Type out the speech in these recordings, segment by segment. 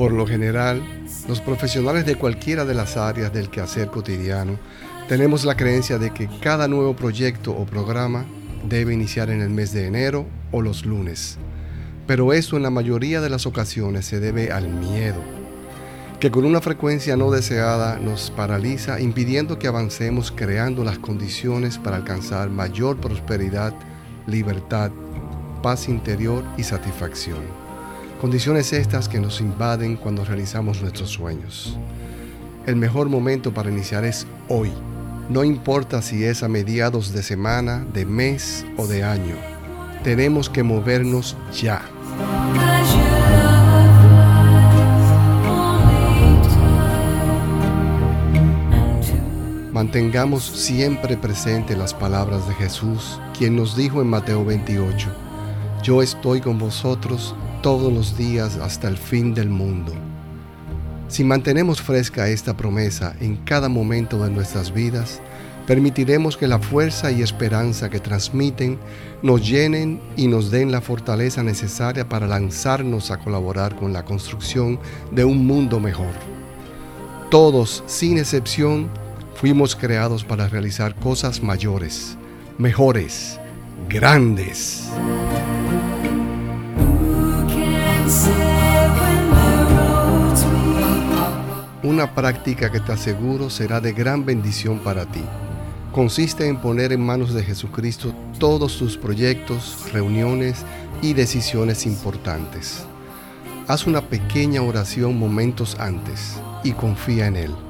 Por lo general, los profesionales de cualquiera de las áreas del quehacer cotidiano tenemos la creencia de que cada nuevo proyecto o programa debe iniciar en el mes de enero o los lunes. Pero eso en la mayoría de las ocasiones se debe al miedo que con una frecuencia no deseada nos paraliza impidiendo que avancemos creando las condiciones para alcanzar mayor prosperidad, libertad, paz interior y satisfacción. Condiciones estas que nos invaden cuando realizamos nuestros sueños. El mejor momento para iniciar es hoy no importa si es a mediados de semana, de mes o de año. Tenemos que movernos ya. Mantengamos siempre presente las palabras de Jesús, quien nos dijo en Mateo 28, Yo estoy con vosotros todos los días hasta el fin del mundo. Si mantenemos fresca esta promesa en cada momento de nuestras vidas, permitiremos que la fuerza y esperanza que transmiten nos llenen y nos den la fortaleza necesaria para lanzarnos a colaborar con la construcción de un mundo mejor. Todos, sin excepción, fuimos creados para realizar cosas mayores, mejores, grandes. una práctica que te aseguro será de gran bendición para ti. Consiste en poner en manos de Jesucristo todos tus proyectos, reuniones y decisiones importantes. Haz una pequeña oración momentos antes y confía en Él.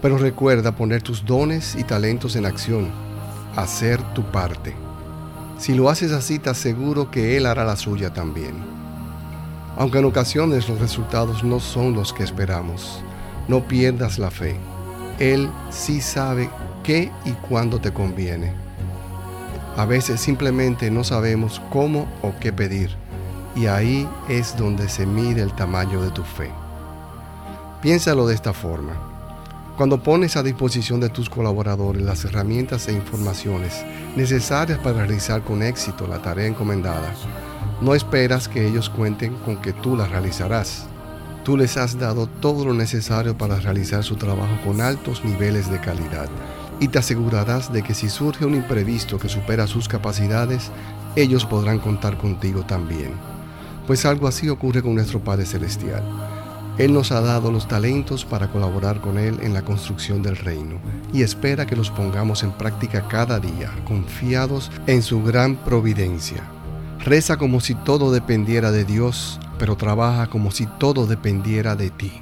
Pero recuerda poner tus dones y talentos en acción, hacer tu parte. Si lo haces así, te aseguro que Él hará la suya también. Aunque en ocasiones los resultados no son los que esperamos, no pierdas la fe. Él sí sabe qué y cuándo te conviene. A veces simplemente no sabemos cómo o qué pedir y ahí es donde se mide el tamaño de tu fe. Piénsalo de esta forma. Cuando pones a disposición de tus colaboradores las herramientas e informaciones necesarias para realizar con éxito la tarea encomendada, no esperas que ellos cuenten con que tú la realizarás. Tú les has dado todo lo necesario para realizar su trabajo con altos niveles de calidad y te asegurarás de que si surge un imprevisto que supera sus capacidades, ellos podrán contar contigo también. Pues algo así ocurre con nuestro Padre Celestial. Él nos ha dado los talentos para colaborar con Él en la construcción del reino y espera que los pongamos en práctica cada día, confiados en su gran providencia. Reza como si todo dependiera de Dios pero trabaja como si todo dependiera de ti.